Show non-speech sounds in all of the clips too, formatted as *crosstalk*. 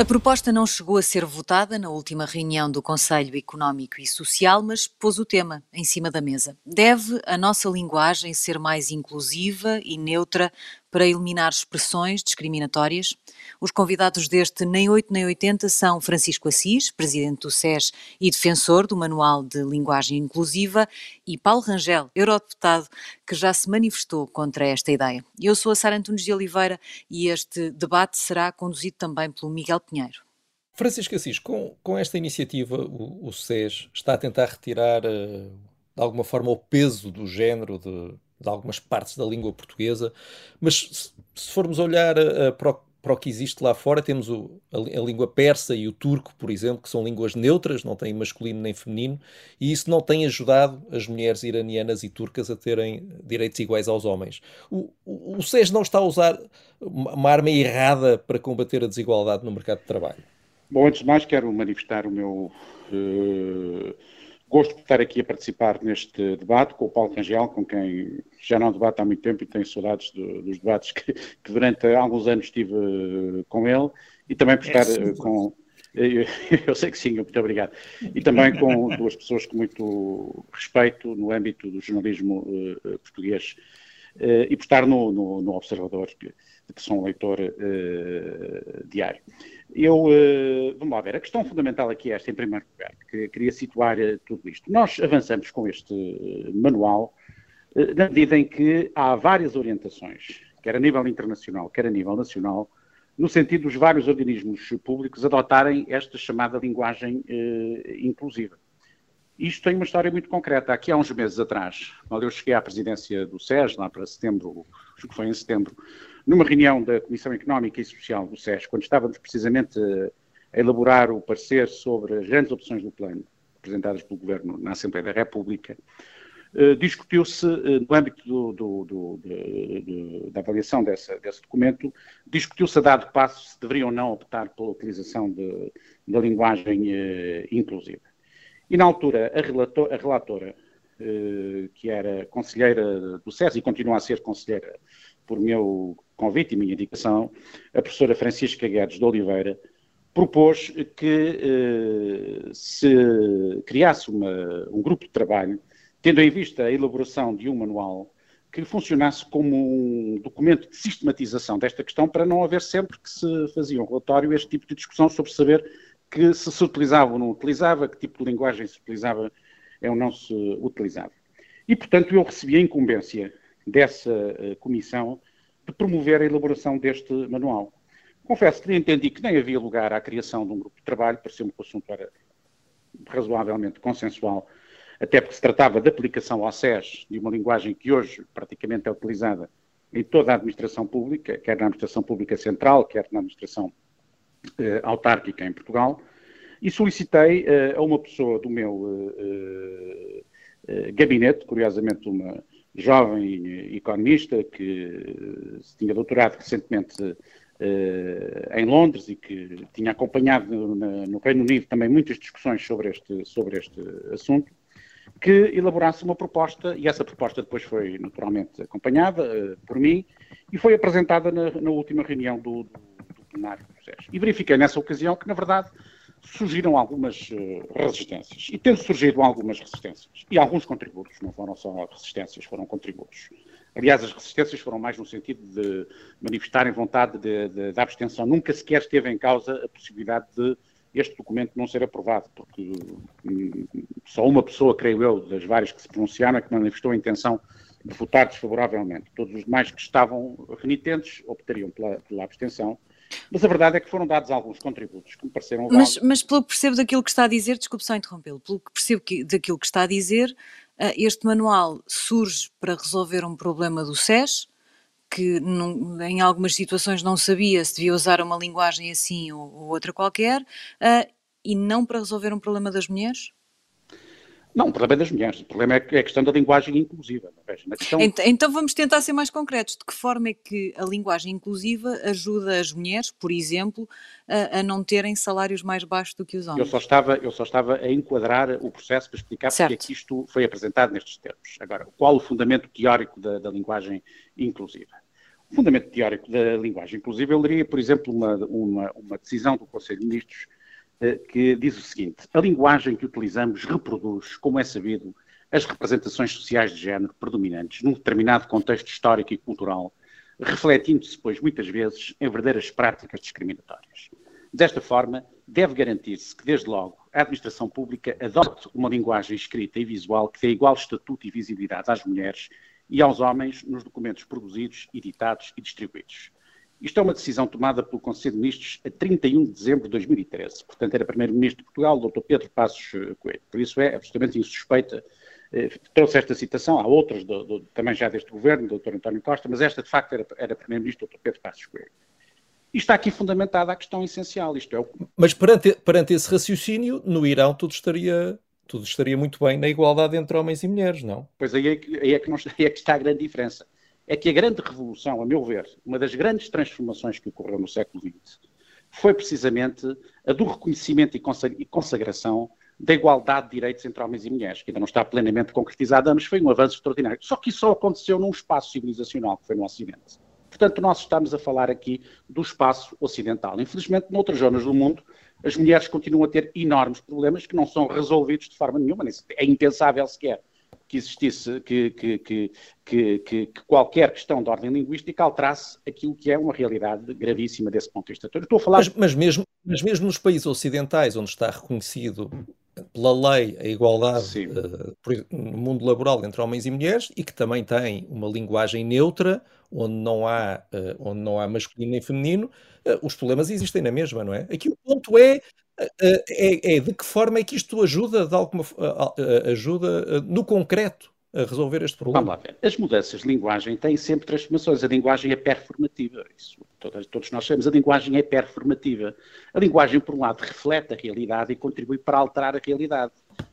A proposta não chegou a ser votada na última reunião do Conselho Económico e Social, mas pôs o tema em cima da mesa. Deve a nossa linguagem ser mais inclusiva e neutra para eliminar expressões discriminatórias? Os convidados deste Nem 8 Nem 80 são Francisco Assis, presidente do SES e defensor do Manual de Linguagem Inclusiva, e Paulo Rangel, eurodeputado, que já se manifestou contra esta ideia. Eu sou a Sara Antunes de Oliveira e este debate será conduzido também pelo Miguel Pinheiro. Francisco Assis, com, com esta iniciativa, o, o SES está a tentar retirar, uh, de alguma forma, o peso do género de, de algumas partes da língua portuguesa, mas se, se formos olhar uh, para o para o que existe lá fora, temos o, a, a, língua persa e o turco, por exemplo, que são línguas neutras, não têm masculino nem feminino, e isso não tem ajudado as mulheres iranianas e turcas a terem direitos iguais aos homens. O, o, o SES não está a usar uma arma errada para combater a desigualdade no mercado de trabalho? Bom, antes de mais, quero manifestar o meu. Uh Gosto de estar aqui a participar neste debate com o Paulo Rangel, com quem já não debato há muito tempo e tenho saudades do, dos debates que, que, durante alguns anos tive uh, com ele, e também por estar uh, com. *laughs* Eu, eu sei que sim, muito obrigado. E também com duas pessoas com muito respeito no âmbito do jornalismo uh, português e por estar no, no, no Observador, que, que sou um leitor diário. Eu, uh, vamos lá ver, a questão fundamental aqui é esta, em primeiro lugar, que queria situar uh, tudo isto. Nós avançamos com este uh, manual na medida em que há várias orientações, quer a nível internacional, quer a nível nacional, no sentido dos vários organismos públicos adotarem esta chamada linguagem inclusiva. Isto tem uma história muito concreta. Aqui há uns meses atrás, quando eu cheguei à presidência do SES, lá para setembro, acho que foi em setembro, numa reunião da Comissão Económica e Social do SES, quando estávamos precisamente a elaborar o parecer sobre as grandes opções do plano apresentadas pelo Governo na Assembleia da República, Uh, discutiu-se, uh, no âmbito do, do, do, de, da avaliação dessa, desse documento, discutiu-se a dado passo se deveriam ou não optar pela utilização de, da linguagem uh, inclusiva. E na altura, a, relator, a relatora, que era conselheira do SES e continua a ser conselheira por meu convite e minha indicação, a professora Francisca Guedes de Oliveira propôs que eh, se criasse uma, um grupo de trabalho, tendo em vista a elaboração de um manual que funcionasse como um documento de sistematização desta questão, para não haver sempre que se fazia um relatório este tipo de discussão sobre saber que se se utilizava ou não utilizava, que tipo de linguagem se utilizava ou não se utilizava. E, portanto, eu recebi a incumbência dessa uh, comissão de promover a elaboração deste manual. Confesso que entendi que nem havia lugar à criação de um grupo de trabalho, pareceu-me que o assunto era razoavelmente consensual, até porque se tratava de aplicação ao SES de uma linguagem que hoje praticamente é utilizada em toda a administração pública, quer na administração pública central, quer na administração eh, autárquica em Portugal, e solicitei eh, a uma pessoa do meu eh, eh gabinete, curiosamente uma jovem economista que se tinha doutorado recentemente uh, em Londres e que tinha acompanhado no, no, Reino Unido também muitas discussões sobre este, sobre este assunto, que elaborasse uma proposta, e essa proposta depois foi naturalmente acompanhada uh, por mim, e foi apresentada na, na última reunião do, do, do plenário do. E verifiquei nessa ocasião que, na verdade, surgiram algumas uh, resistências. E tendo surgido algumas resistências, e alguns contributos, não foram só resistências, foram contributos. Aliás, as resistências foram mais no sentido de manifestarem vontade de, de, de abstenção. Nunca sequer esteve em causa a possibilidade de este documento não ser aprovado, porque hum, só uma pessoa, creio eu, das várias que se pronunciaram, é que manifestou a intenção de votar desfavoravelmente. Todos os demais que estavam renitentes optariam pela, pela abstenção mas a verdade é que foram dados alguns contributos que me pareceram. Mas, mas pelo que percebo daquilo que está a dizer, desculpe só interrompê-lo, pelo que percebo que, daquilo que está a dizer, uh, este manual surge para resolver um problema do SES, que não, em algumas situações não sabia se devia usar uma linguagem assim ou, ou outra qualquer, uh, e não para resolver um problema das mulheres? Não, o problema é das mulheres. O problema é, é a questão da linguagem inclusiva. Questão... Então, vamos tentar ser mais concretos. De que forma é que a linguagem inclusiva ajuda as mulheres, por exemplo, a, a não terem salários mais baixos do que os homens? Eu só estava, eu só estava a enquadrar o processo para explicar certo. porque é que isto foi apresentado nestes termos. Agora, qual o fundamento teórico da, da linguagem inclusiva? fundamento teórico da linguagem inclusive, eu leria, por exemplo, uma, uma, uma decisão do Conselho de Ministros que diz o seguinte: a linguagem que utilizamos reproduz, como é sabido, as representações sociais de género predominantes num determinado contexto histórico e cultural, refletindo-se, pois, muitas vezes em verdadeiras práticas discriminatórias. Desta forma, deve garantir-se que, desde logo, a administração pública adote uma linguagem escrita e visual que dê igual estatuto e visibilidade às mulheres e aos homens nos documentos produzidos, editados e distribuídos. Isto é uma decisão tomada pelo Conselho de Ministros a 31 de dezembro de 2013. Portanto, era Primeiro-Ministro de Portugal, o Dr. Pedro Passos Coelho. Por isso é absolutamente insuspeita eh, trouxe esta citação, há outras do, do, também já deste governo, do Dr. António Costa, mas esta de facto era, era Primeiro-Ministro, Dr. Pedro Passos Coelho. E está aqui fundamentada a questão essencial. Isto é o... Mas perante, perante esse raciocínio, no Irão tudo estaria, tudo estaria muito bem na igualdade entre homens e mulheres, não? Pois aí é que, aí é que, não, aí é que está a grande diferença. É que a grande revolução, a meu ver, uma das grandes transformações que ocorreu no século XX, foi precisamente a do reconhecimento e consagração da igualdade de direitos entre homens e mulheres, que ainda não está plenamente concretizada, mas foi um avanço extraordinário. Só que isso só aconteceu num espaço civilizacional, que foi no Ocidente. Portanto, nós estamos a falar aqui do espaço ocidental. Infelizmente, noutras zonas do mundo, as mulheres continuam a ter enormes problemas que não são resolvidos de forma nenhuma. É impensável sequer que existisse, que, que, que, que, qualquer questão de ordem linguística alterasse aquilo que é uma realidade gravíssima desse ponto de vista. Estou a falar... Mas, mas, mesmo, mas mesmo nos países ocidentais, onde está reconhecido pela lei a igualdade uh, no mundo laboral entre homens e mulheres e que também tem uma linguagem neutra, onde não há, uh, onde não há masculino nem feminino, uh, os problemas existem na mesma, não é? Aqui o ponto é é, é, de que forma é que isto ajuda, de alguma, ajuda no concreto a resolver este problema? Vamos lá ver. As mudanças de linguagem têm sempre transformações. A linguagem é performativa. Isso todos, todos nós sabemos. A linguagem é performativa. A linguagem, por um lado, reflete a realidade e contribui para alterar a realidade.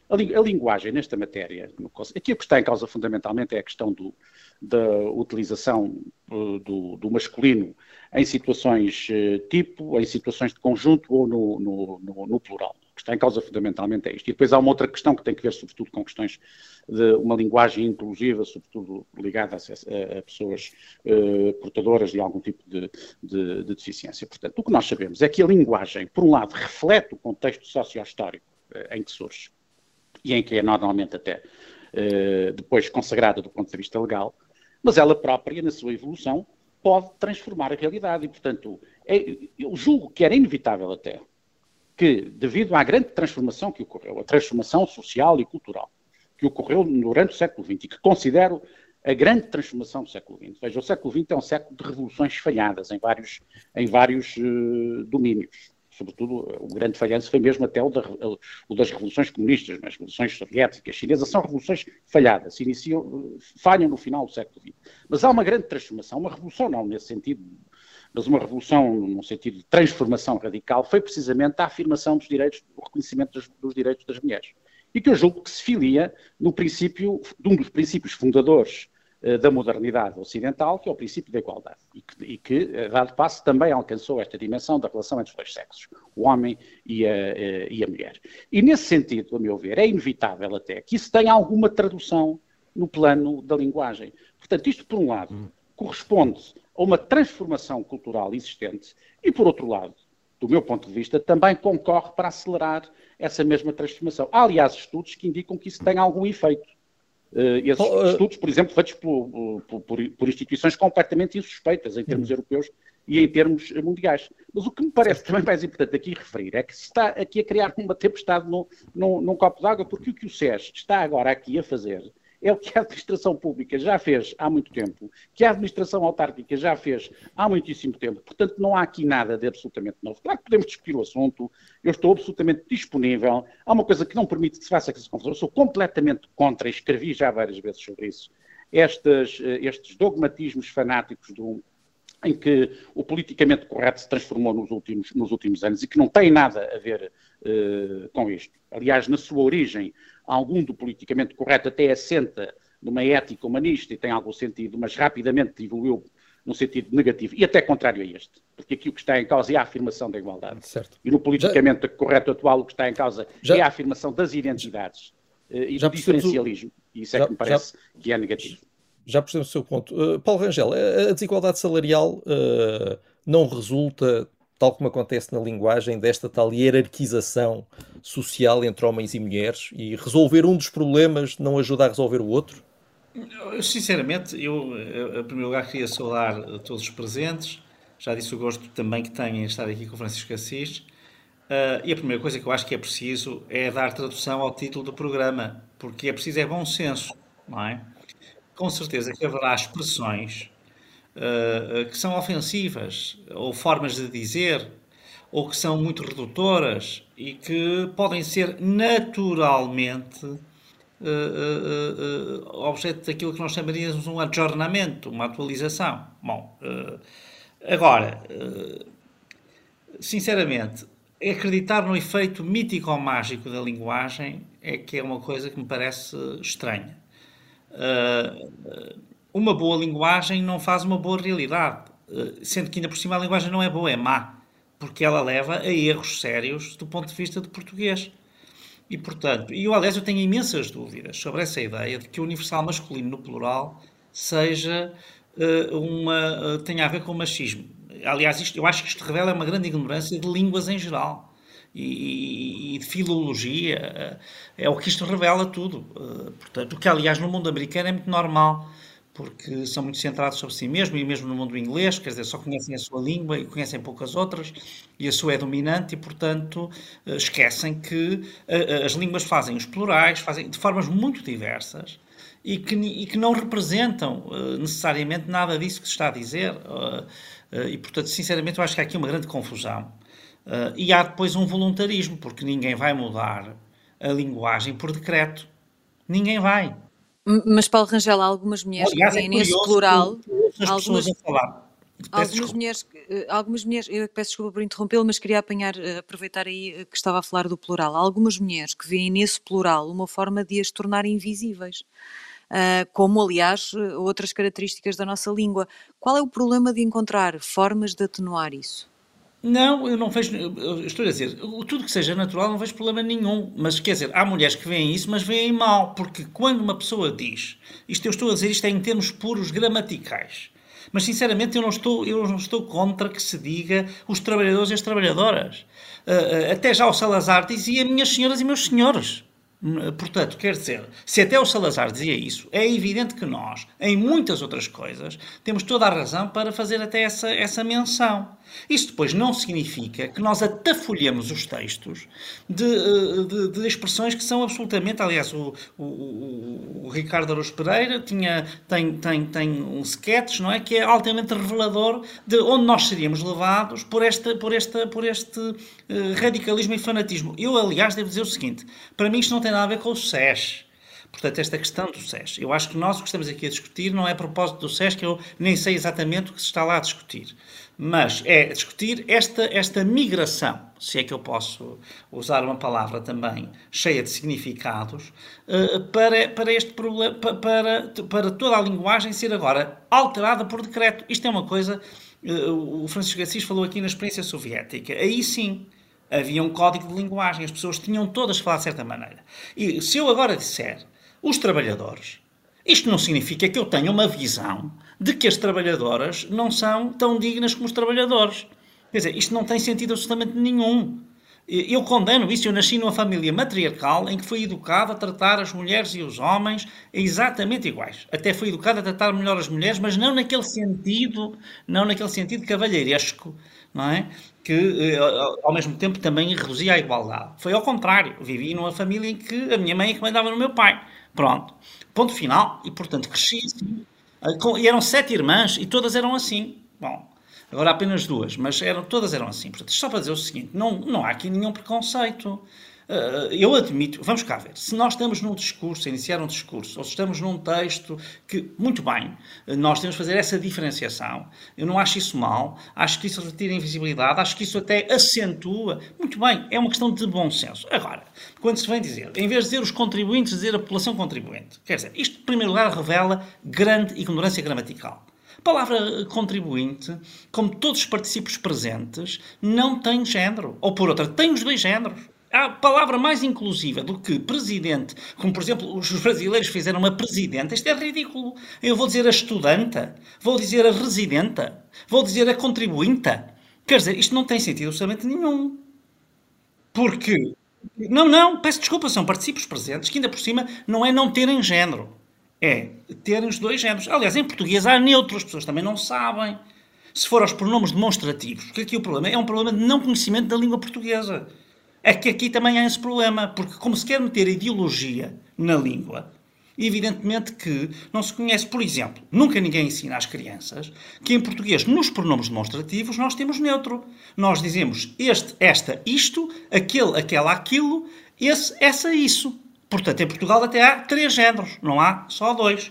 A, a linguagem, nesta matéria, aqui o que está em causa fundamentalmente é a questão do, da utilização do, do, masculino em situações uh, tipo, em situações de conjunto ou no, no, no, no plural. O que está em causa fundamentalmente é isto. E depois há uma outra questão que tem que ver, sobretudo, com questões de uma linguagem inclusiva, sobretudo ligada a, a pessoas uh, portadoras de algum tipo de, de, de, deficiência. Portanto, o que nós sabemos é que a linguagem, por um lado, reflete o contexto socio-histórico uh, em que surge e em que é normalmente até uh, depois consagrada do ponto de vista legal, mas ela própria, na sua evolução, pode transformar a realidade. E, portanto, é, eu julgo que era inevitável até que, devido à grande transformação que ocorreu, a transformação social e cultural que ocorreu durante o século XX e que considero a grande transformação do século XX. Veja, o século XX é um século de revoluções falhadas em vários, em vários uh, domínios sobretudo o grande falhanço foi mesmo até o, da, o das revoluções comunistas, as revoluções soviéticas, chinesas, são revoluções falhadas, iniciam, falham no final do século XX. Mas há uma grande transformação, uma revolução não nesse sentido, mas uma revolução num sentido de transformação radical, foi precisamente a afirmação dos direitos, o reconhecimento dos, dos direitos das mulheres. E que eu julgo que se filia no princípio, de um dos princípios fundadores eh, da modernidade ocidental, que é o princípio da igualdade, e que, e que, a dado passo, também alcançou esta dimensão da relação entre os dois sexos, o homem e a, eh, e a mulher. E nesse sentido, a meu ver, é inevitável até que isso tenha alguma tradução no plano da linguagem. Portanto, isto, por um lado, corresponde a uma transformação cultural existente, e, por outro lado, do meu ponto de vista, também concorre para acelerar essa mesma transformação. Há, aliás, estudos que indicam que isso tem algum efeito. Uh, esses oh, estudos, por exemplo, feitos por, por, por, instituições completamente insuspeitas em termos uhum. europeus e em termos mundiais. Mas o que me parece também mais importante aqui referir é que se está aqui a criar uma tempestade no, no, num copo d'água, porque o que o SES está agora aqui a fazer é o que a administração pública já fez há muito tempo, que a administração autárquica já fez há muitíssimo tempo. Portanto, não há aqui nada de absolutamente novo. Claro que podemos discutir o assunto, eu estou absolutamente disponível. Há uma coisa que não permite que se faça essa confusão. Eu sou completamente contra, escrevi já várias vezes sobre isso, estes, eh, estes dogmatismos fanáticos do, em que o politicamente correto se transformou nos últimos, nos últimos anos e que não tem nada a ver uh, com isto. Aliás, na sua origem, algum do politicamente correto até assenta numa ética humanista e tem algum sentido, mas rapidamente evoluiu num sentido negativo e até contrário a este. Porque aqui o que está em causa é a afirmação da igualdade. Certo. E no politicamente já, correto atual o que está em causa já, é a afirmação das identidades uh, e do diferencialismo. E isso é que me parece que é negativo. já percebemos o seu ponto. Uh, Paulo Rangel, a desigualdade salarial uh, não resulta, tal como acontece na linguagem, desta tal hierarquização social entre homens e mulheres e resolver um dos problemas não ajuda a resolver o outro? Sinceramente, eu, em primeiro lugar, queria saudar todos os presentes. Já disse o gosto também que tenho em estar aqui com o Francisco Assis. Uh, e a primeira coisa que eu acho que é preciso é dar tradução ao título do programa, porque é preciso é bom senso, não é? Com certeza que haverá expressões uh, que são ofensivas, ou formas de dizer, ou que são muito redutoras e que podem ser naturalmente uh, objeto daquilo que nós chamaríamos um adjornamento, uma atualização. Bom, agora, sinceramente, acreditar no efeito mítico ou mágico da linguagem é que é uma coisa que me parece estranha. Uh, uma boa linguagem não faz uma boa realidade, uh, sendo que ainda por cima a linguagem não é boa, é má, porque ela leva a erros sérios do ponto de vista de português. E, portanto, e eu, aliás, eu tenho imensas dúvidas sobre essa ideia de que o universal masculino no plural seja uh, uma, tenha a ver com machismo aliás, isto, eu acho que isto revela uma grande ignorância de línguas em geral e, e de filologia. É o que isto revela tudo. Eh, portanto, o que, aliás, no mundo americano é muito normal, porque são muito centrados sobre si mesmo e mesmo no mundo inglês, quer dizer, só conhecem a sua língua e conhecem poucas outras, e a sua é dominante, e portanto eh, esquecem que eh, as línguas fazem os plurais, fazem de formas muito diversas e que, e que não representam necessariamente nada disso que se está a dizer. Eh, e, portanto, sinceramente, eu acho que há aqui uma grande confusão. Eh, e há depois um voluntarismo, porque ninguém vai mudar a linguagem por decreto. Ninguém vai. Mas, Paulo Rangel, há algumas mulheres Aliás, que vêm é nesse plural. Algumas, algumas mulheres, eh, algumas mulheres, eu peço desculpa por interrompê-lo, mas queria apanhar, aproveitar aí que estava a falar do plural. Há algumas mulheres que veem nesse plural uma forma de as tornar invisíveis. Ah, como aliás outras características da nossa língua. Qual é o problema de encontrar formas de atenuar isso? Não, eu não vejo. Eu estou a dizer, tudo que seja natural não vejo problema nenhum. Mas quer dizer, há mulheres que veem isso, mas veem mal. Porque quando uma pessoa diz, isto eu estou a dizer, isto é em termos puros gramaticais. Mas sinceramente eu não estou, eu não estou contra que se diga os trabalhadores e as trabalhadoras. Uh, uh, até já o Salazar dizia minhas senhoras e meus senhores. Portanto, quer dizer, se até o Salazar dizia isso, é evidente que nós, em muitas outras coisas, temos toda a razão para fazer até essa, essa menção. Isso depois não significa que nós atafolhemos os textos de, eh, de, de expressões que são absolutamente. Aliás, o, o, o Ricardo Araújo Pereira tinha, tem, tem, tem um sketch não é, que é altamente revelador de onde nós seríamos levados por, esta, por, esta, por este uh, radicalismo e fanatismo. Eu, aliás, devo dizer o seguinte: para mim isto não tem nada a ver com o SES. Portanto, esta questão do SES. Eu acho que nós o que estamos aqui a discutir não é a propósito do SES, que eu nem sei exatamente o que se está lá a discutir mas é discutir esta, esta migração, se é que eu posso usar uma palavra também cheia de significados, eh, para, para este problema, para, para toda a linguagem ser agora alterada por decreto. Isto é uma coisa, eh, o Francisco Assis falou aqui na experiência soviética, aí sim, havia um código de linguagem, as pessoas tinham todas que falar de certa maneira. E se eu agora disser os trabalhadores, isto não significa que eu tenha uma visão de que as trabalhadoras não são tão dignas como os trabalhadores. Quer dizer, isto não tem sentido absolutamente nenhum. Eu condeno isso. Eu nasci numa família matriarcal em que fui educado a tratar as mulheres e os homens exatamente iguais. Até fui educado a tratar melhor as mulheres, mas não naquele sentido, não naquele sentido cavalheiresco, não é? Que eh, ao mesmo tempo também reduzia a igualdade. Foi ao contrário. Vivi numa família em que a minha mãe é que mandava no meu pai. Pronto. Ponto final. E portanto cresci assim. E eram sete irmãs e todas eram assim. Bom, agora apenas duas, mas eram, todas eram assim. Portanto, só para dizer o seguinte: não, não há aqui nenhum preconceito. Uh, eu admito, vamos cá ver, se nós estamos num discurso, iniciar um discurso, ou se estamos num texto que, muito bem, nós temos de fazer essa diferenciação. Eu não acho isso mal, acho que isso retira invisibilidade, acho que isso até acentua. Muito bem, é uma questão de bom senso. Agora, quando se vem dizer, em vez de dizer os contribuintes, dizer a população contribuinte, quer dizer, isto, em primeiro lugar, revela grande ignorância gramatical. A palavra contribuinte, como todos os particípios presentes, não tem género. Ou por outra, tem os dois géneros. Há palavra mais inclusiva do que presidente, como por exemplo os brasileiros fizeram uma presidenta, isto é ridículo. Eu vou dizer a estudanta, vou dizer a residenta, vou dizer a contribuinta. Quer dizer, isto não tem sentido absolutamente nenhum. Porque. Não, não, peço desculpa, são participos presentes que ainda por cima não é não terem género. É terem os dois géneros. Aliás, em português há neutros, as pessoas também não sabem. Se for aos pronomes demonstrativos, porque aqui o problema é um problema de não conhecimento da língua portuguesa é que aqui também há esse problema, porque como se quer meter ideologia na língua, evidentemente que não se conhece, por exemplo, nunca ninguém ensina às crianças que em português, nos pronomes demonstrativos, nós temos neutro. Nós dizemos este, esta, isto, aquele, aquela, aquilo, esse, essa, isso. Portanto, em Portugal até há três géneros, não há só dois.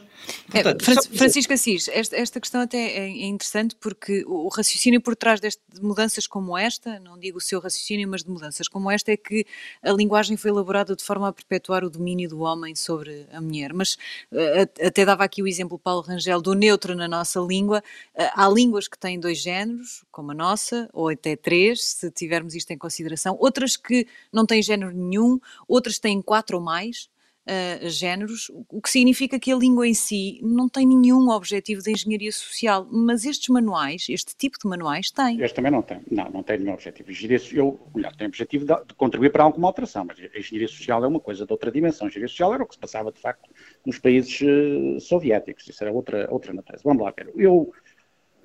É, Portanto, é, Francisco Assis, esta, esta, questão até é, é interessante porque o, raciocínio por trás deste, de mudanças como esta, não digo o seu raciocínio, mas de mudanças como esta, é que a linguagem foi elaborada de forma a perpetuar o domínio do homem sobre a mulher. Mas uh, até dava aqui o exemplo, Paulo Rangel, do neutro na nossa língua. Uh, há línguas que têm dois géneros, como a nossa, ou até três, se tivermos isto em consideração. Outras que não têm género nenhum, outras têm quatro ou mais uh, géneros, o que significa que a língua em si não tem nenhum objetivo de engenharia social, mas estes manuais, este tipo de manuais, têm. Este também não tem, não, não tem nenhum objetivo. Engenharia, eu, melhor, tem objetivo de, de, contribuir para alguma alteração, mas a engenharia social é uma coisa de outra dimensão. A engenharia social era o que se passava, de facto, nos países uh, soviéticos, isso era outra, outra natureza. Vamos lá ver. Eu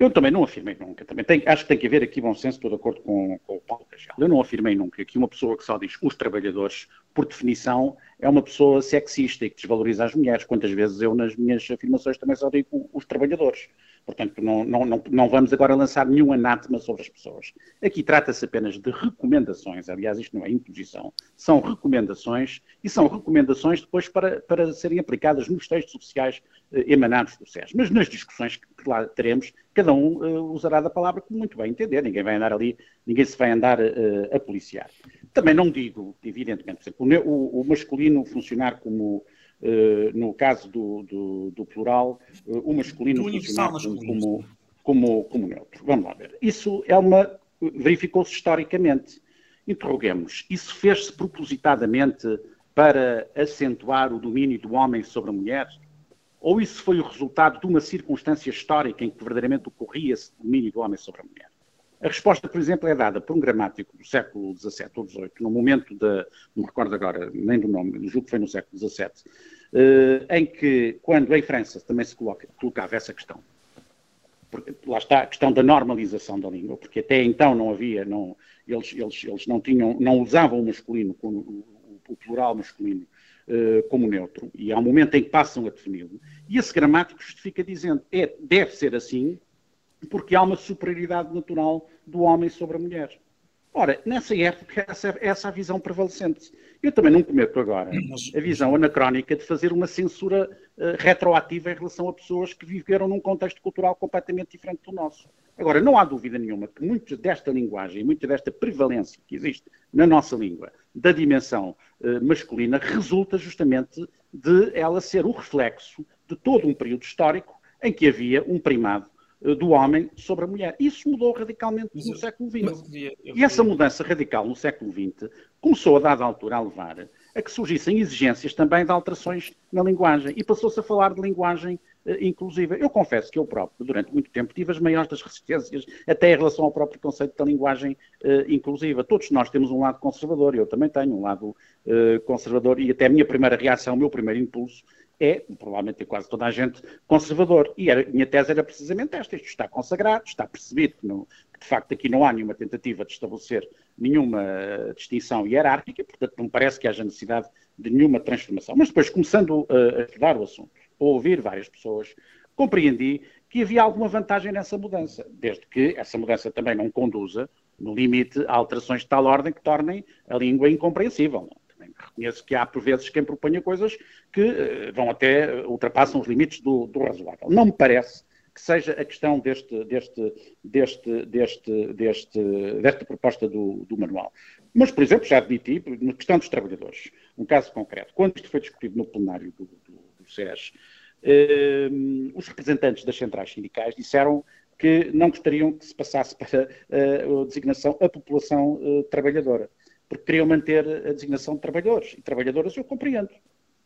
eu também não afirmei nunca, também tem, acho que tem que haver aqui bom senso, estou de acordo com, com o Paulo Cajal. Eu não afirmei nunca que uma pessoa que só diz os trabalhadores, por definição, é uma pessoa sexista e que desvaloriza as mulheres. Quantas vezes eu, nas minhas afirmações, também só digo os trabalhadores. Portanto, não, não, não, não vamos agora lançar nenhum anátema sobre as pessoas. Aqui trata-se apenas de recomendações, aliás, isto não é imposição, são recomendações e são recomendações depois para, para serem aplicadas nos textos oficiais eh, emanados do SES. Mas nas discussões que, que lá teremos, cada um uh, usará da palavra como muito bem entender, ninguém vai andar ali, ninguém se vai andar uh, a policiar. Também não digo, evidentemente, por exemplo, o, o masculino funcionar como eh, no caso do, do, do plural, uh, o masculino funcionar como, como, como, neutro. Vamos lá ver. Isso é uma. verificou-se historicamente. Interroguemos, isso fez-se propositadamente para acentuar o domínio do homem sobre a mulher? Ou isso foi o resultado de uma circunstância histórica em que verdadeiramente ocorria esse domínio do homem sobre a mulher? A resposta, por exemplo, é dada por um gramático do século XVII ou XVIII, no momento da, não me recordo agora nem do nome, julgo que foi no século XVII, eh, em que, quando em França também se coloca, colocava essa questão, porque, lá está a questão da normalização da língua, porque até então não havia, não, eles, eles, eles não tinham, não usavam o masculino, o, o plural masculino, uh, como neutro, e há um momento em que passam a defini-lo, e esse gramático justifica dizendo, é, deve ser assim, porque há uma superioridade natural do homem sobre a mulher. Ora, nessa época, essa, essa é a visão prevalecente. Eu também não cometo agora a visão anacrónica de fazer uma censura uh, retroativa em relação a pessoas que viveram num contexto cultural completamente diferente do nosso. Agora, não há dúvida nenhuma que muito desta linguagem, muita desta prevalência que existe na nossa língua, da dimensão uh, masculina, resulta justamente de ela ser o reflexo de todo um período histórico em que havia um primado do homem sobre a mulher. Isso mudou radicalmente mas no século XX. e essa mudança radical no século XX começou a dada altura a levar a que surgissem exigências também de alterações na linguagem e passou-se a falar de linguagem uh, inclusiva. Eu confesso que eu próprio, durante muito tempo, tive as maiores das resistências até em relação ao próprio conceito da linguagem uh, inclusiva. Todos nós temos um lado conservador, eu também tenho um lado uh, conservador e até a minha primeira reação, o meu primeiro impulso é, provavelmente é quase toda a gente, conservador. E a minha tese era precisamente esta: isto está consagrado, está percebido que, não, que, de facto aqui não há nenhuma tentativa de estabelecer nenhuma distinção hierárquica, portanto não parece que haja necessidade de nenhuma transformação. Mas depois, começando a estudar o assunto, a ouvir várias pessoas, compreendi que havia alguma vantagem nessa mudança, desde que essa mudança também não conduza, no limite, a alterações de tal ordem que tornem a língua incompreensível. Reconheço que há, por vezes, quem proponha coisas que uh, vão até, ultrapassam os limites do, do, razoável. Não me parece que seja a questão deste, deste, deste, deste, deste, desta proposta do, do manual. Mas, por exemplo, já admiti, na questão dos trabalhadores, um caso concreto, quando isto foi discutido no plenário do, do, do SES, eh, os representantes das centrais sindicais disseram que não gostariam que se passasse para a designação a população trabalhadora porque queriam manter a designação de trabalhadores. E trabalhadoras eu compreendo.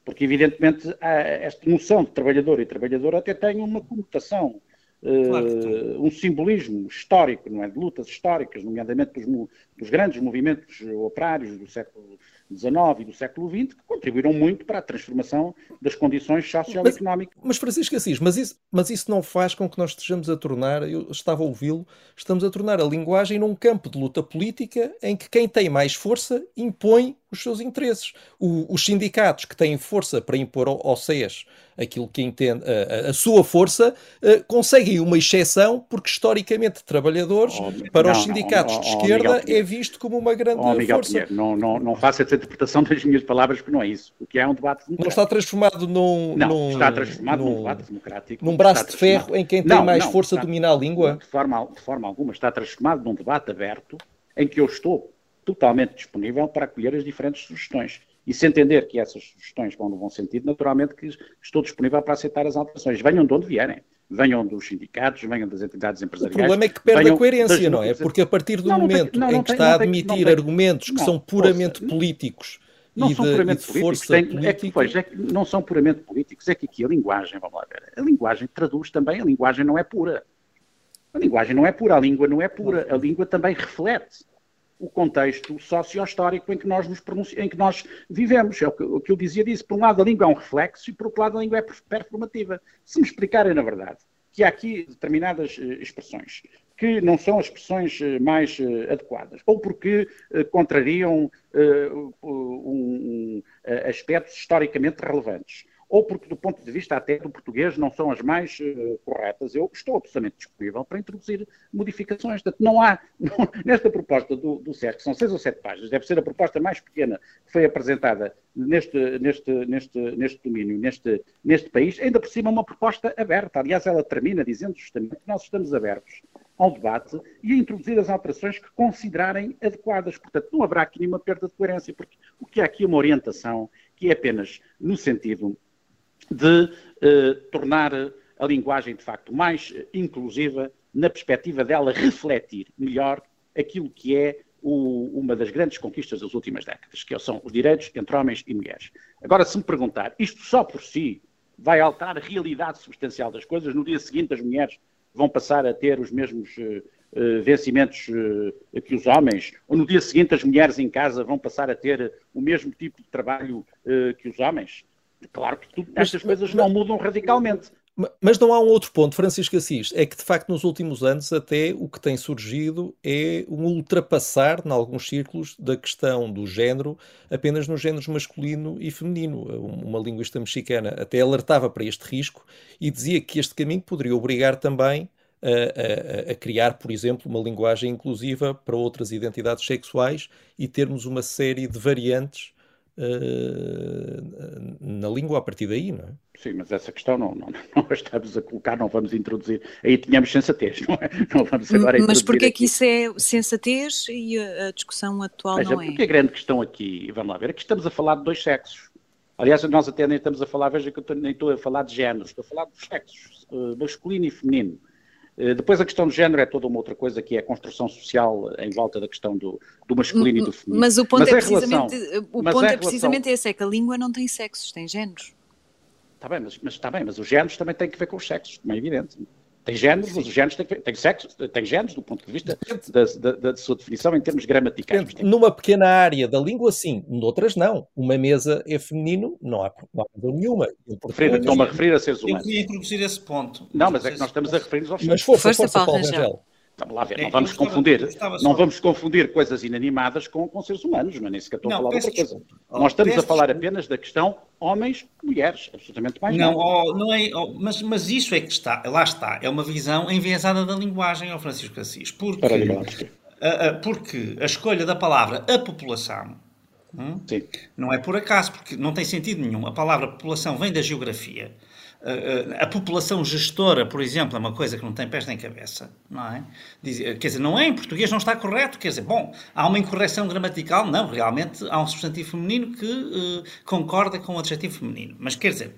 Porque, evidentemente, esta noção de trabalhador e trabalhadora até tem uma conotação Claro uh, um simbolismo histórico, não é? De lutas históricas, nomeadamente dos, dos grandes movimentos operários do século XIX e do século XX, que contribuíram muito para a transformação das condições socioeconómicas. Mas, mas Francisco Assis, mas isso, mas isso não faz com que nós estejamos a tornar, eu estava a ouvi-lo, estamos a tornar a linguagem num campo de luta política em que quem tem mais força impõe os seus interesses. O, os sindicatos que têm força para impor ao, ao SES aquilo que entende a, a, sua força, uh, conseguem uma exceção porque historicamente trabalhadores oh, para não, os sindicatos não, oh, de esquerda oh, é visto como uma grande oh, força. Pinheiro, não, não, não faça essa interpretação das minhas palavras porque não é isso. O que é um debate democrático. Não está transformado num... Não, num, está transformado num, num debate democrático. Num braço de ferro em quem tem mais força está, domina a língua? De forma, de forma alguma. Está transformado num debate aberto em que eu estou totalmente disponível para acolher as diferentes sugestões. E se entender que essas sugestões vão no bom sentido, naturalmente que estou disponível para aceitar as alterações. Venham de onde vierem. Venham dos sindicatos, venham das entidades empresariais. O problema é que perde a coerência, não é? Porque a partir do não, momento não tem, não, em que está a admitir argumentos que são puramente políticos não são de, puramente políticos. Tem, política. É que, pois, é que não são puramente políticos. É que aqui a linguagem, vamos lá ver, a linguagem traduz também, a linguagem não é pura. A linguagem não é pura, a língua não é pura. A língua também reflete o contexto socio-histórico em que nós nos em que nós vivemos. É o que, o que eu dizia disso. Por um lado, a língua é um reflexo e, por outro lado, a língua é performativa. Se me explicarem, na verdade, que há aqui determinadas uh, expressões que não são as expressões uh, mais uh, adequadas, ou porque contrariam um, um, aspectos historicamente relevantes, ou porque, do ponto de vista até do português, não são as mais uh, corretas, eu estou absolutamente disponível para introduzir modificações. Portanto, não há, *laughs* não, nesta proposta do, do SESC, são seis ou sete páginas, deve ser a proposta mais pequena que foi apresentada neste, neste, neste, neste domínio, neste, neste país, ainda por cima uma proposta aberta. Aliás, ela termina dizendo justamente que nós estamos abertos ao debate e a introduzir as alterações que considerarem adequadas. Portanto, não haverá aqui nenhuma perda de coerência, porque o que há aqui é uma orientação que é apenas no sentido de eh, tornar a linguagem, de facto, mais inclusiva, na perspectiva dela refletir melhor aquilo que é o, uma das grandes conquistas das últimas décadas, que são os direitos entre homens e mulheres. Agora, se me perguntar, isto só por si vai alterar a realidade substancial das coisas? No dia seguinte, as mulheres vão passar a ter os mesmos uh, vencimentos uh, que os homens? Ou no dia seguinte, as mulheres em casa vão passar a ter o mesmo tipo de trabalho uh, que os homens? Claro que tudo, estas coisas não mudam radicalmente. Mas não há um outro ponto, Francisco Assis, é que de facto nos últimos anos até o que tem surgido é um ultrapassar, em alguns círculos, da questão do género apenas nos géneros masculino e feminino. Uma linguista mexicana até alertava para este risco e dizia que este caminho poderia obrigar também a, a, a, criar, por exemplo, uma linguagem inclusiva para outras identidades sexuais e termos uma série de variantes uh, na língua a partir daí, não é? Sim, mas essa questão não, não, *laughs* não a estamos a colocar, não vamos introduzir. Aí tínhamos sensatez, não é? Não vamos agora Mas porquê que isso é sensatez e a, discussão atual Veja, não é? Porque a grande questão aqui, vamos lá ver, é que estamos a falar de dois sexos. Aliás, nós até nem estamos a falar, veja que eu nem estou a falar de géneros, estou a falar dos sexos, uh, masculino e feminino. Eh, depois a questão do género é toda uma outra coisa, que é a construção social em volta da questão do, do masculino e do feminino. Mas o ponto mas é precisamente, relação, o ponto é precisamente esse, é que a língua não tem sexos, tem géneros. Está bem, mas, mas, está bem, mas os géneros também têm que ver com os sexos, como é evidente. Tem géneros, mas os géneros têm, tem sexo, tem géneros do ponto de vista da, da, da, sua definição em termos gramaticais. Numa pequena área da língua, sim, noutras não. Uma mesa é feminino, não há, não há razão nenhuma. Estou-me a referir a seres humanos. Eu queria introduzir esse ponto. Não, mas é que nós estamos a referir-nos aos Mas força, força, força Paulo Rangel. Vamos lá ver, é, não vamos estava, confundir, não vamos confundir coisas inanimadas com, com seres humanos, não é nem sequer estou não, a falar outra coisa. Oh, Nós estamos a falar desculpa. apenas da questão homens, mulheres, absolutamente mais não. Oh, não é, oh, mas, mas isso é que está, lá está, é uma visão enviesada da linguagem ao Francisco Assis, porque, a, a, porque a escolha da palavra a população hum, não é por acaso, porque não tem sentido nenhum. A palavra população vem da geografia a, população gestora, por exemplo, é uma coisa que não tem pés nem cabeça, não é? Diz, quer dizer, não é em português, não está correto, quer dizer, bom, há uma incorreção gramatical, não, realmente há um substantivo feminino que uh, concorda com o adjetivo feminino, mas quer dizer,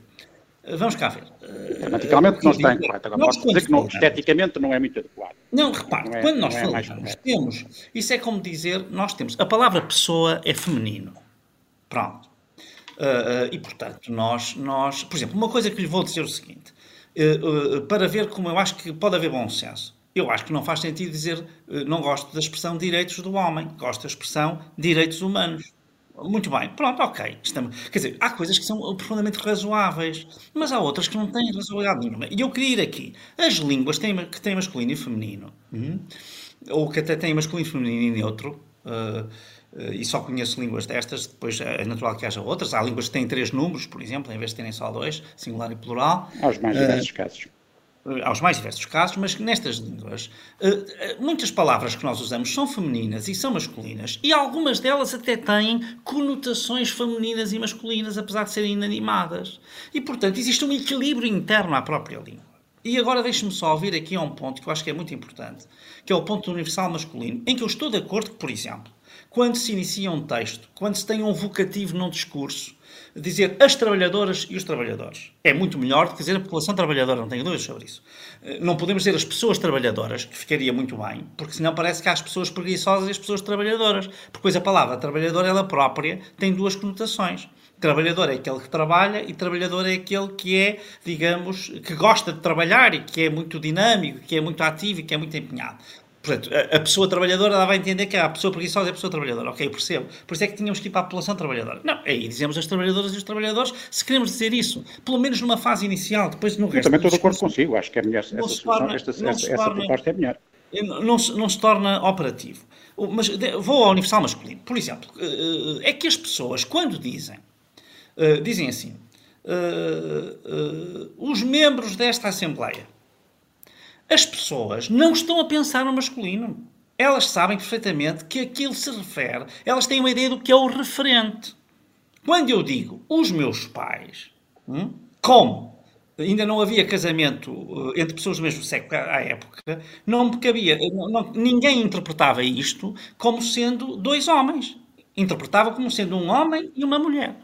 Vamos cá ver. Gramaticalmente não está incorreto. Agora posso dizer que não, esteticamente não é muito adequado. Não, repare, é, quando nós é falamos, temos, isso é como dizer, nós temos, a palavra pessoa é feminino. Pronto. Uh, uh, e, portanto, nós, nós, por exemplo, uma coisa que lhe vou dizer o seguinte, uh, para ver como eu acho que pode haver bom senso. Eu acho que não faz sentido dizer não gosto da expressão direitos do homem, gosto da expressão direitos humanos. Muito bem, pronto, ok. Estamos... Quer dizer, há coisas que são profundamente razoáveis, mas há outras que não têm razoabilidade nenhuma. E eu queria ir aqui. As línguas têm, que têm masculino e feminino, hum, ou que até têm masculino, feminino e neutro, uh, e só conheço línguas destas, depois é natural que haja outras. Há línguas que têm três números, por exemplo, em vez de terem só dois, singular e plural. Aos mais diversos uh, casos aos mais diversos casos, mas nestas línguas, eh, eh, muitas palavras que nós usamos são femininas e são masculinas, e algumas delas até têm conotações femininas e masculinas, apesar de serem inanimadas. E, portanto, existe um equilíbrio interno à própria língua. E agora deixe-me só ouvir aqui a um ponto que eu acho que é muito importante, que é o ponto universal masculino, em que eu estou de acordo que, por exemplo, quando se inicia um texto, quando se tem um vocativo num discurso, dizer as trabalhadoras e os trabalhadores. É muito melhor do que dizer a população trabalhadora, não tenho dúvidas sobre isso. Eh, não podemos dizer as pessoas trabalhadoras, que ficaria muito bem, porque senão parece que há as pessoas preguiçosas e as pessoas trabalhadoras. Porque depois a palavra trabalhador, ela própria, tem duas conotações. Trabalhador é aquele que trabalha e trabalhador é aquele que é, digamos, que gosta de trabalhar e que é muito dinâmico, que é muito ativo e que é muito empenhado. Portanto, a, pessoa trabalhadora ela vai entender que a pessoa preguiçosa é a pessoa trabalhadora. Ok, percebo. Por isso é que tínhamos que ir para a população trabalhadora. Não, aí dizemos as trabalhadoras e os trabalhadores, se queremos dizer isso, pelo menos numa fase inicial, depois no resto. Eu também estou de acordo consigo, acho que é melhor, essa, torna, esta, essa, essa proposta é melhor. Não se, não se torna operativo. Mas vou ao universal masculino. Por exemplo, eh, eh, é que as pessoas, quando dizem, eh, dizem assim, os membros desta Assembleia as pessoas não estão a pensar no masculino. Elas sabem perfeitamente que aquilo se refere, elas têm uma ideia do que é o referente. Quando eu digo os meus pais, hum, como ainda não havia casamento eh, entre pessoas do mesmo sexo à época, não cabia, não, ninguém interpretava isto como sendo dois homens. Interpretava como sendo um homem e uma mulher.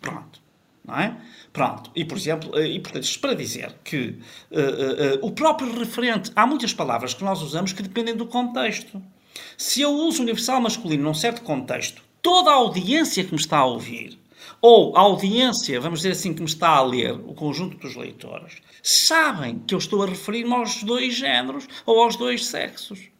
Pronto. Não é? Pronto, e por exemplo, eh, e portanto, isto para dizer que uh, uh, uh, o próprio referente, há muitas palavras que nós usamos que dependem do contexto. Se eu uso universal masculino num certo contexto, toda a audiência que me está a ouvir, ou a audiência, vamos dizer assim, que me está a ler, o conjunto dos leitores, sabem que eu estou a referir-me aos dois géneros ou aos dois sexos.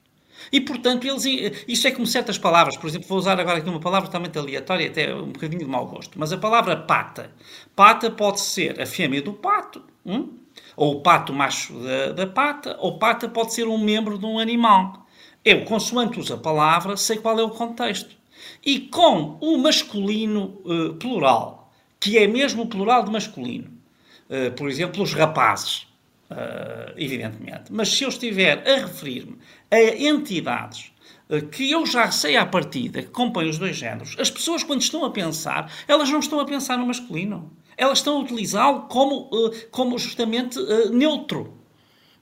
E, portanto, eles, isso é como certas palavras, por exemplo, vou usar agora aqui uma palavra totalmente aleatória, até um bocadinho de mau gosto, mas a palavra pata. Pata pode ser a fêmea do pato, hum? ou o pato macho da, da pata, ou pata pode ser um membro de um animal. Eu, consoante uso a palavra, sei qual é o contexto. E com o masculino uh, plural, que é mesmo o plural de masculino, uh, por exemplo, os rapazes, uh, evidentemente. Mas se eu estiver a referir-me entidades uh, que eu já sei à partida que compõem os dois géneros, as pessoas, quando estão a pensar, elas não estão a pensar no masculino. Elas estão a utilizá-lo como, uh, como justamente neutro.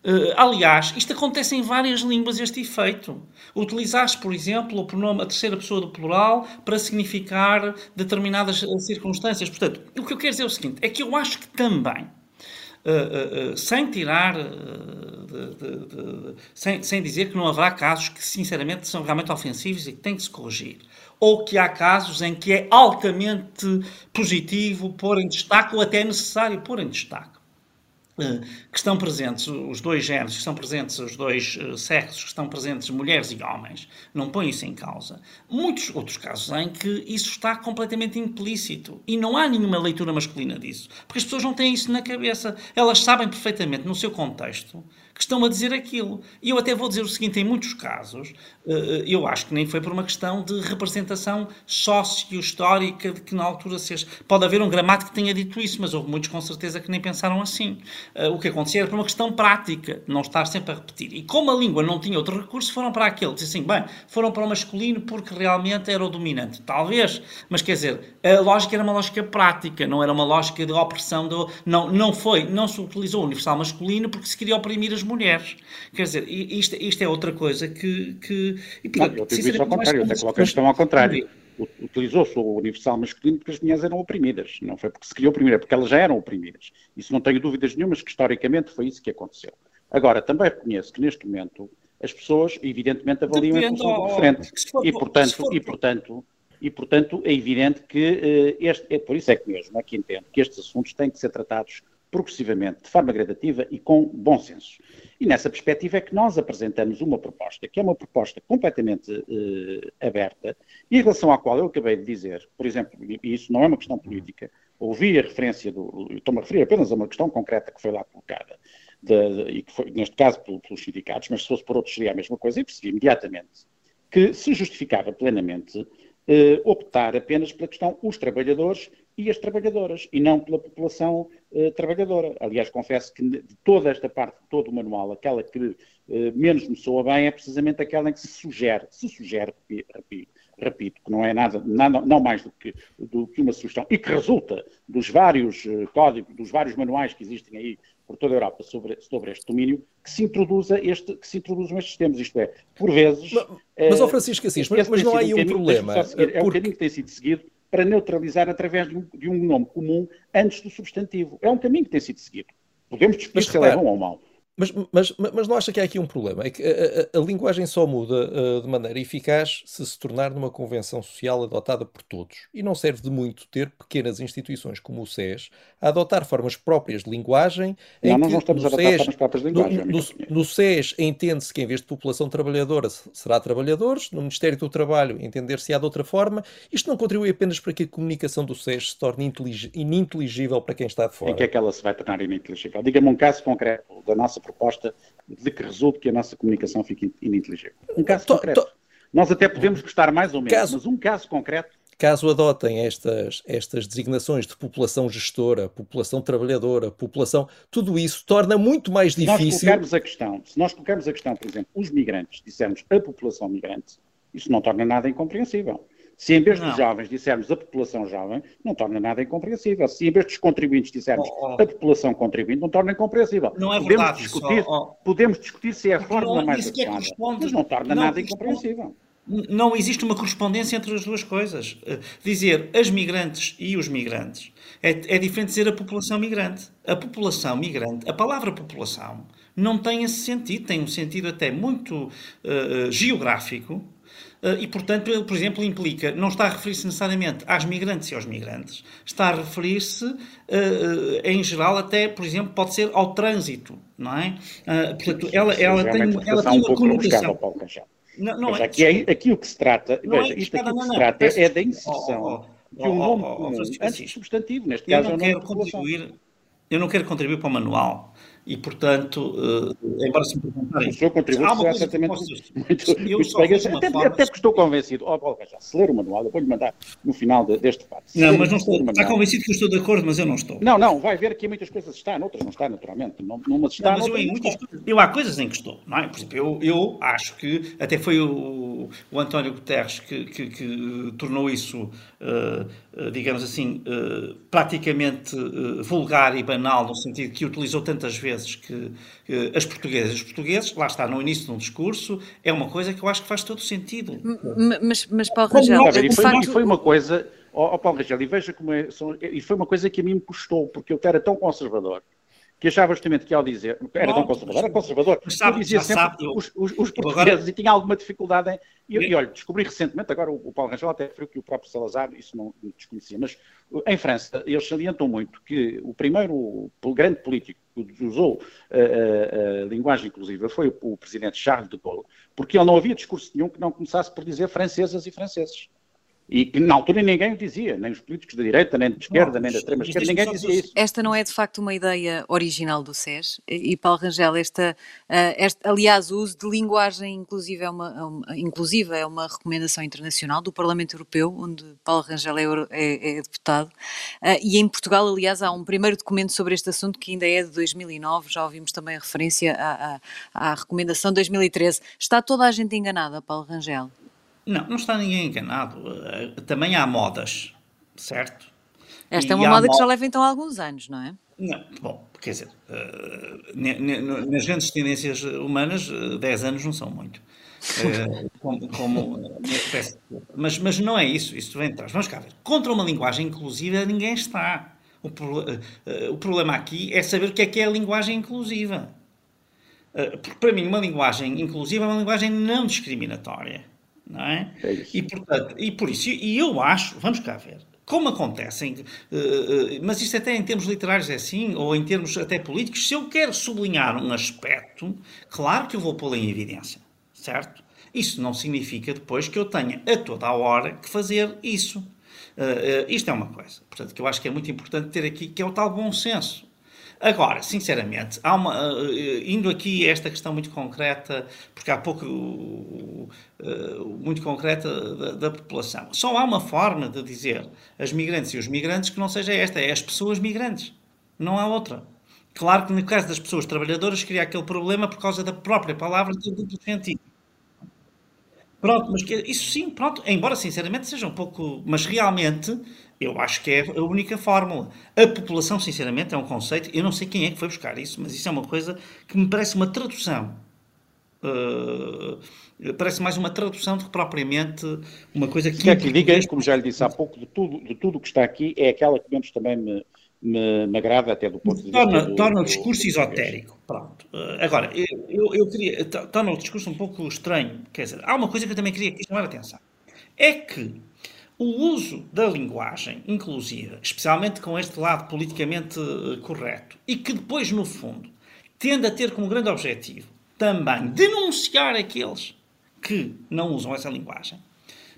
Uh, aliás, isto acontece em várias línguas, este efeito. Utilizaste, por exemplo, o pronome, a terceira pessoa do plural para significar determinadas circunstâncias. Portanto, o que eu quero dizer é o seguinte: é que eu acho que também uh, uh, sem tirar, de, de, de, sem, sem dizer que não haverá casos que, sinceramente, são realmente ofensivos e que têm que se corrigir. Ou que há casos em que é altamente positivo pôr em destaque, ou até necessário pôr em destaque que estão presentes os dois géneros, que estão presentes os dois uh, sexos, que estão presentes mulheres e homens, não põe isso em causa. Muitos outros casos em que isso está completamente implícito e não há nenhuma leitura masculina disso, porque as pessoas não têm isso na cabeça. Elas sabem perfeitamente, no seu contexto, que estão a dizer aquilo. E eu até vou dizer o seguinte: em muitos casos, eh, eh, eu acho que nem foi por uma questão de representação sócio-histórica de que na altura se. Pode haver um gramático que tenha dito isso, mas houve muitos com certeza que nem pensaram assim. Eh, o que acontecia era por uma questão prática, não estar sempre a repetir. E como a língua não tinha outro recurso, foram para aquele. Diz assim, bem, foram para o masculino porque realmente era o dominante. Talvez, mas quer dizer, a lógica era uma lógica prática, não era uma lógica de opressão. Do, não, não foi, não se utilizou o universal masculino porque se queria oprimir as mulheres. Quer dizer, isto, isto é outra coisa que. que e, portanto, não, eu digo isso ao contrário, eu até coloco a questão ao contrário. utilizou-se o universal masculino porque as mulheres eram oprimidas. Não foi porque se criou oprimir, é porque elas já eram oprimidas. Isso não tenho dúvidas nenhumas que historicamente foi isso que aconteceu. Agora, também reconheço que neste momento as pessoas, evidentemente, avaliam Depende, em função do diferente. e, portanto, for... e, portanto, e, portanto, é evidente que uh, este, é por isso é que mesmo aqui entendo que estes assuntos têm que ser tratados progressivamente, de forma gradativa e com bom senso. E nessa perspectiva é que nós apresentamos uma proposta, que é uma proposta completamente uh, aberta, e em relação à qual eu acabei de dizer, por exemplo, e isso não é uma questão política, ouvi a referência do. Estou-me a referir apenas a uma questão concreta que foi lá colocada, de, de, e que foi, neste caso, pelos sindicatos, mas se fosse por outros seria a mesma coisa, e percebi imediatamente que se justificava plenamente eh, optar apenas pela questão os trabalhadores e as trabalhadoras, e não pela população eh, trabalhadora. Aliás, confesso que de toda esta parte, de todo o manual, aquela que eh, menos me soa bem é precisamente aquela em que se sugere, se sugere, repito, repito que não é nada, nada não mais do que, do que uma sugestão, e que resulta dos vários eh, códigos, dos vários manuais que existem aí por toda a Europa sobre, sobre este domínio, que se, introduza este, que se introduzam estes temas. Isto é, por vezes. Mas, mas Francisco Assis, mas, mas não há aí um problema. Seguir, é o caminho que tem sido seguido para neutralizar através de um, de um, nome comum antes do substantivo. É um caminho que tem sido seguido. Podemos discutir se ele é bom ou mau. Mas, mas, mas não acha que há aqui um problema? É que a, a, a linguagem só muda uh, de maneira eficaz se se tornar numa convenção social adotada por todos. E não serve de muito ter pequenas instituições como o SES a adotar formas próprias de linguagem. Não, nós não estamos a adotar SES, formas próprias de linguagem. No, no, no SES entende-se que em vez de população trabalhadora será trabalhadores, no Ministério do Trabalho entender-se-á de outra forma. Isto não contribui apenas para que a comunicação do SES se torne ininteligível para quem está de fora. Em que é que ela se vai tornar ininteligível? Diga-me um caso concreto da nossa proposta de que resulte que a nossa comunicação fique ininteligível. Um caso to, concreto. To... Nós até podemos gostar mais ou menos, caso, mas um caso concreto. Caso adotem estas, estas designações de população gestora, população trabalhadora, população, tudo isso torna muito mais difícil. Se nós colocarmos a questão, se nós colocarmos a questão, por exemplo, os migrantes, dissermos a população migrante, isso não torna nada incompreensível. Se em vez dos jovens dissermos a população jovem, não torna nada incompreensível. Se em vez dos contribuintes dissermos oh, oh. a população contribuinte, não torna incompreensível. Não é podemos verdade. Discutir, isso, oh, podemos discutir se é a forma não, mais é adequada, mas não torna não, nada incompreensível. Não existe uma correspondência entre as duas coisas. Eh, dizer as migrantes e os migrantes é, é diferente de dizer a população migrante. A população migrante, a palavra população, não tem esse sentido, tem um sentido até muito uh, geográfico, e, portanto, por exemplo, implica, não está a referir-se necessariamente às migrantes e aos migrantes, está a referir-se, eh, eh, em geral, até, por exemplo, pode ser ao trânsito, não é? portanto, ela, ela tem, ela tem uma conotação. Não, não é, aqui, é, aqui o que se trata, veja, é isto aqui o que se trata é da inserção oh, oh, de um nome comum antes substantivo, neste caso é o nome contribuir, Eu não quero contribuir para o manual, e, portanto, uh, embora se me perguntarem... O seu contributo será certamente posso... *laughs* muito, eu muito bem. Até, forma... até que estou convencido. Oh, oh, já, se ler o manual, eu vou-lhe mandar no final de, deste debate. Não, mas não estou... Está convencido que eu estou de acordo, mas eu não estou. Não, não, vai ver que em muitas coisas está, noutras não está, naturalmente. Numa está, não, mas eu, em muitas coisas, eu há coisas em que estou, não é? Por exemplo, eu, eu acho que até foi o, o António Guterres que, que, que tornou isso, uh, digamos assim, uh, praticamente vulgar e banal, no sentido que utilizou tantas vezes vezes que as portuguesas e os portugueses, lá está, no início de um discurso, é uma coisa que eu acho que faz todo sentido. Mas, mas Paulo Rangel, não, e, foi, facto... e foi uma coisa, ó oh, Paulo Rangel, e veja como é, são, e foi uma coisa que a mim me custou, porque eu era tão conservador, que achava justamente que ao dizer, era tão conservador, era conservador, sabe, eu dizia sempre sabe, eu, os, os, portugueses agora... e tinha alguma dificuldade em... E, e olha, descobri recentemente, agora o, o Paulo Rangel até referiu que o próprio Salazar, isso não desconhecia, mas em França eles salientam muito que o primeiro o grande político que usou a, a, a, linguagem inclusiva foi o, o presidente Charles de Gaulle, porque ele não havia discurso nenhum que não começasse por dizer francesas e franceses. E que na altura ninguém o dizia, nem os políticos da direita, nem da esquerda, nem da extrema esquerda, ninguém dizia isso. Esta não é de facto uma ideia original do SES. E Paulo Rangel, esta, uh, esta aliás, o uso de linguagem inclusiva é uma, é inclusiva é uma recomendação internacional do Parlamento Europeu, onde Paulo Rangel é, é, é deputado. Uh, e em Portugal, aliás, há um primeiro documento sobre este assunto que ainda é de 2009, já ouvimos também a referência à, à, à recomendação de 2013. Está toda a gente enganada, Paulo Rangel? Não, não está ninguém enganado. Eh, também há modas, certo? Esta é uma moda que já leva então alguns anos, não é? Não, bom, quer dizer, uh, nas grandes tendências humanas, 10 uh, anos não são muito. Uh, como, como de... mas, mas não é isso, isso vem atrás. Vamos cá ver. Contra uma linguagem inclusiva ninguém está. O, pro, uh, o problema aqui é saber o que é que é a linguagem inclusiva. Porque para mim uma linguagem inclusiva é uma linguagem não discriminatória. Não é? é e, portanto, e por isso, e eu acho, vamos cá ver, como acontecem, uh, uh, mas isto até em termos literários é assim, ou em termos até políticos, se eu quero sublinhar um aspecto, claro que eu vou pô-lo em evidência, certo? Isso não significa depois que eu tenha a toda a hora que fazer isso. Uh, isto é uma coisa, portanto, que eu acho que é muito importante ter aqui, que é o tal bom senso. Agora, sinceramente, uma, uh, indo aqui a esta questão muito concreta, porque há pouco uh, muito concreta da, da, população, só há uma forma de dizer as migrantes e os migrantes que não seja esta, é as pessoas migrantes. Não há outra. Claro que no caso das pessoas trabalhadoras cria aquele problema por causa da própria palavra de duplo sentido. Pronto, mas que, isso sim, pronto, embora sinceramente seja um pouco. Mas realmente eu acho que é a única fórmula. A população, sinceramente, é um conceito. Eu não sei quem é que foi buscar isso, mas isso é uma coisa que me parece uma tradução. Uh, parece mais uma tradução do que propriamente uma coisa que. Se quer que lhe diga, como já lhe disse há pouco, de tudo, de tudo que está aqui, é aquela que menos também me, me, me agrada, até do ponto de vista. Torna, do, torna o discurso do, esotérico. Pronto. Uh, agora, eu, eu queria. Torna o discurso um pouco estranho. Quer dizer, há uma coisa que eu também queria chamar a atenção. É que o uso da linguagem inclusiva, especialmente com este lado politicamente eh, correto, e que depois, no fundo, tende a ter como grande objetivo também denunciar aqueles que não usam essa linguagem,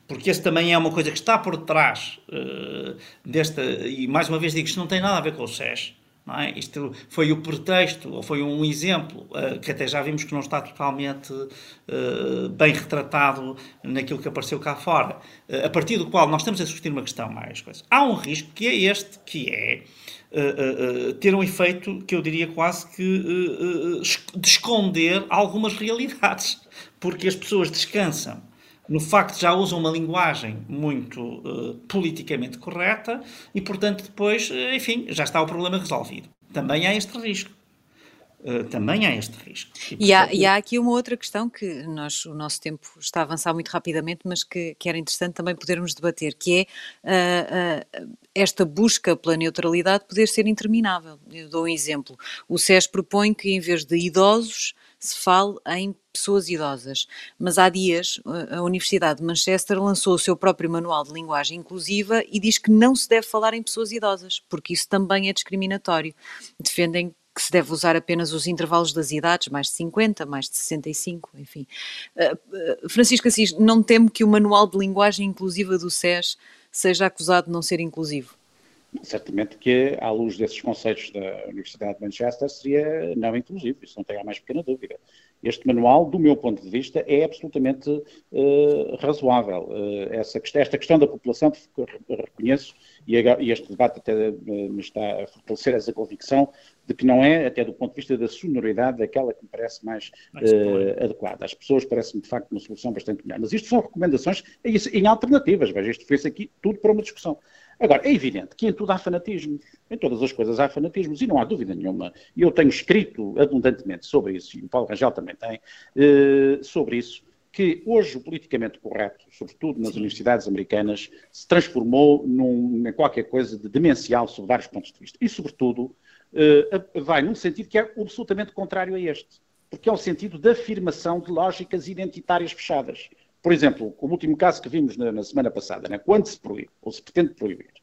porque esse também é uma coisa que está por trás uh, desta, e mais uma vez digo, isto não tem nada a ver com o SES, é? Isto foi o pretexto, ou foi um exemplo, uh, que até já vimos que não está totalmente uh, bem retratado naquilo que apareceu cá fora, uh, a partir do qual nós estamos a discutir uma questão mais coisa. Há um risco que é este, que é ter um efeito que eu diria quase que de esconder algumas realidades, porque as pessoas descansam no facto já usam uma linguagem muito uh, politicamente correta e, portanto, depois, uh, enfim, já está o problema resolvido. Também há este risco. Uh, também há este risco. E, e, há, e, há, aqui uma outra questão que nós, o nosso tempo está a avançar muito rapidamente, mas que, que era interessante também podermos debater, que é esta busca pela neutralidade poder ser interminável. Eu dou um exemplo. O SES propõe que, em vez de idosos, se fale em pessoas idosas. Mas há dias a Universidade de Manchester lançou o seu próprio manual de linguagem inclusiva e diz que não se deve falar em pessoas idosas, porque isso também é discriminatório. Defendem que se deve usar apenas os intervalos das idades, mais de 50, mais de 65, enfim. Uh, uh, Francisco Assis, não temo que o manual de linguagem inclusiva do SES seja acusado de não ser inclusivo? Certamente que, à luz desses conceitos da Universidade de Manchester, seria não inclusivo, isso não tem a mais pequena dúvida. Este manual, do meu ponto de vista, é absolutamente uh, razoável. Uh, essa, esta questão da população, reconheço, e, e este debate até me está a fortalecer essa convicção de que não é, até do ponto de vista da sonoridade, aquela que me parece mais, mais uh, adequada. As pessoas parecem-me, de facto, uma solução bastante melhor. Mas isto são recomendações em alternativas. Veja, isto fez aqui tudo para uma discussão. Agora, é evidente que em tudo há fanatismo. Em todas as coisas há fanatismos e não há dúvida nenhuma. E eu tenho escrito abundantemente sobre isso, e o Paulo Rangel também tem, eh, sobre isso, que hoje o politicamente correto, sobretudo nas Sim. universidades americanas, se transformou num, em qualquer coisa de demencial sob vários pontos de vista. E, sobretudo, eh, vai num sentido que é absolutamente contrário a este. Porque é o sentido da afirmação de lógicas identitárias fechadas. Por exemplo, o último caso que vimos na, na semana passada, né, quando se proíbe, ou se pretende proibir,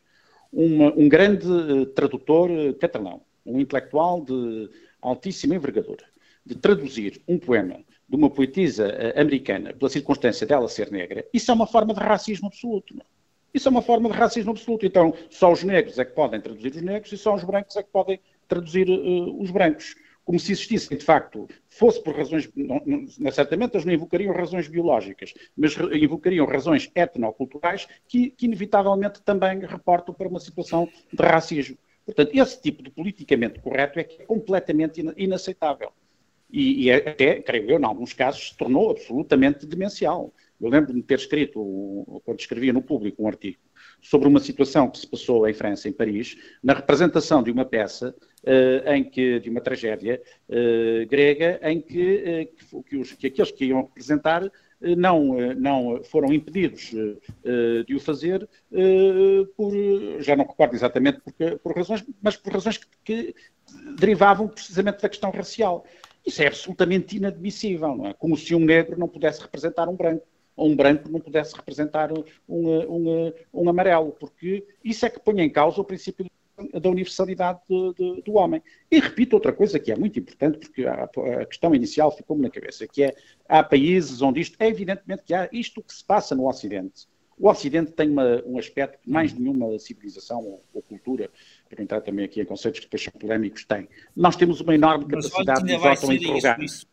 uma, um grande uh, tradutor uh, catalão, um intelectual de altíssima envergadura, de traduzir um poema de uma poetisa uh, americana pela circunstância dela ser negra, isso é uma forma de racismo absoluto. Não? Isso é uma forma de racismo absoluto. Então, só os negros é que podem traduzir os negros e só os brancos é que podem traduzir os brancos como se existissem, de facto, fosse por razões, não, não, certamente eles não invocariam razões biológicas, mas invocariam razões etnoculturais que, que inevitavelmente também reportam para uma situação de racismo. Portanto, esse tipo de politicamente correto é é completamente inaceitável. E, e é até, creio eu, em alguns casos, se tornou absolutamente demencial. Eu lembro-me de ter escrito, quando escrevia no público um artigo, sobre uma situação que se passou em França, em Paris, na representação de uma peça uh, em que, de uma tragédia uh, grega, em que, uh, que, os, que, aqueles que iam representar não, não foram impedidos de o fazer por, já não recordo exatamente por, por razões, mas por razões que, que derivavam precisamente da questão racial. Isso é absolutamente inadmissível, não é? Como se um negro não pudesse representar um branco, um branco não pudesse representar um, um, um amarelo, porque isso é que põe em causa o princípio da universalidade de, de, do homem. E repito outra coisa que é muito importante, porque a, a questão inicial ficou-me na cabeça, que é, há países onde isto, é evidentemente que há isto que se passa no Ocidente. O Ocidente tem uma, um aspecto que mais nenhuma civilização ou, ou, cultura, para entrar também aqui em conceitos que depois são polémicos, tem. Nós temos uma enorme capacidade de auto-interrogar. Isso, isso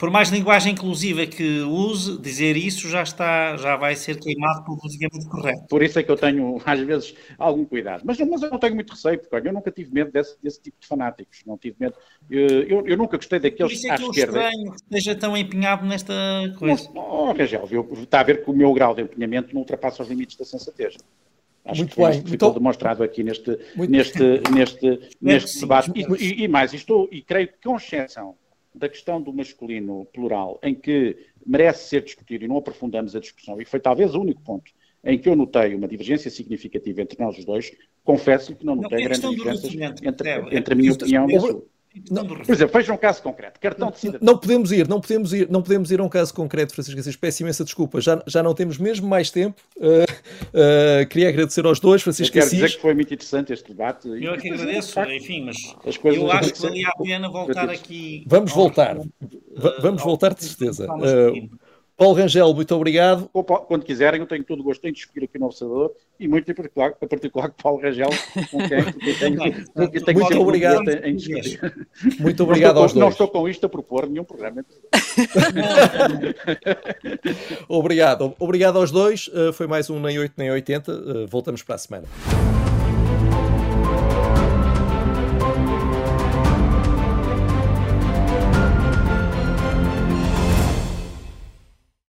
por mais linguagem inclusiva que use, dizer isso já está, já vai ser queimado pelo politicamente correto. Por isso é que eu tenho, às vezes, algum cuidado. Mas, mas eu não tenho muito receio, porque olha, eu nunca tive medo desse, desse tipo de fanáticos. Não tive medo. Eu, eu, eu nunca gostei daqueles Por isso é que eu esquerda. estranho que esteja tão empenhado nesta coisa. Não, oh, Rangel, está a ver que o meu grau de empenhamento não ultrapassa os limites da sensatez. Acho muito que bem. ficou então, demonstrado aqui neste, neste, neste, neste debate. E, e, e mais, estou, e creio que com exceção da questão do masculino plural, em que merece ser discutido e não aprofundamos a discussão, e foi talvez o único ponto em que eu notei uma divergência significativa entre nós os dois, confesso que não notei não, é grandes diferenças entre, é, entre a minha opinião e a sua. Não, por exemplo, veja um caso concreto, cartão de cidadão. Não podemos ir, não podemos ir, não podemos ir a um caso concreto, Francisco Assis. Peço imensa desculpa, já, já não temos mesmo mais tempo. Uh, uh, queria agradecer aos dois, Francisco eu quero Assis. dizer que foi muito interessante este debate. Eu é que agradeço, enfim, mas eu acho que valia a pena voltar aqui. Vamos voltar, vamos voltar de certeza. Paulo Rangel, muito obrigado. Quando quiserem, eu tenho todo o gosto em discutir aqui no Observador e muito em particular, em particular com Paulo Rangel, com quem, *laughs* tenho, tenho muito obrigado. Em discutir. Muito obrigado aos dois. Não estou com isto a propor nenhum programa. *laughs* obrigado. Obrigado aos dois. Uh, foi mais um Nem 8 Nem 80. Uh, voltamos para a semana.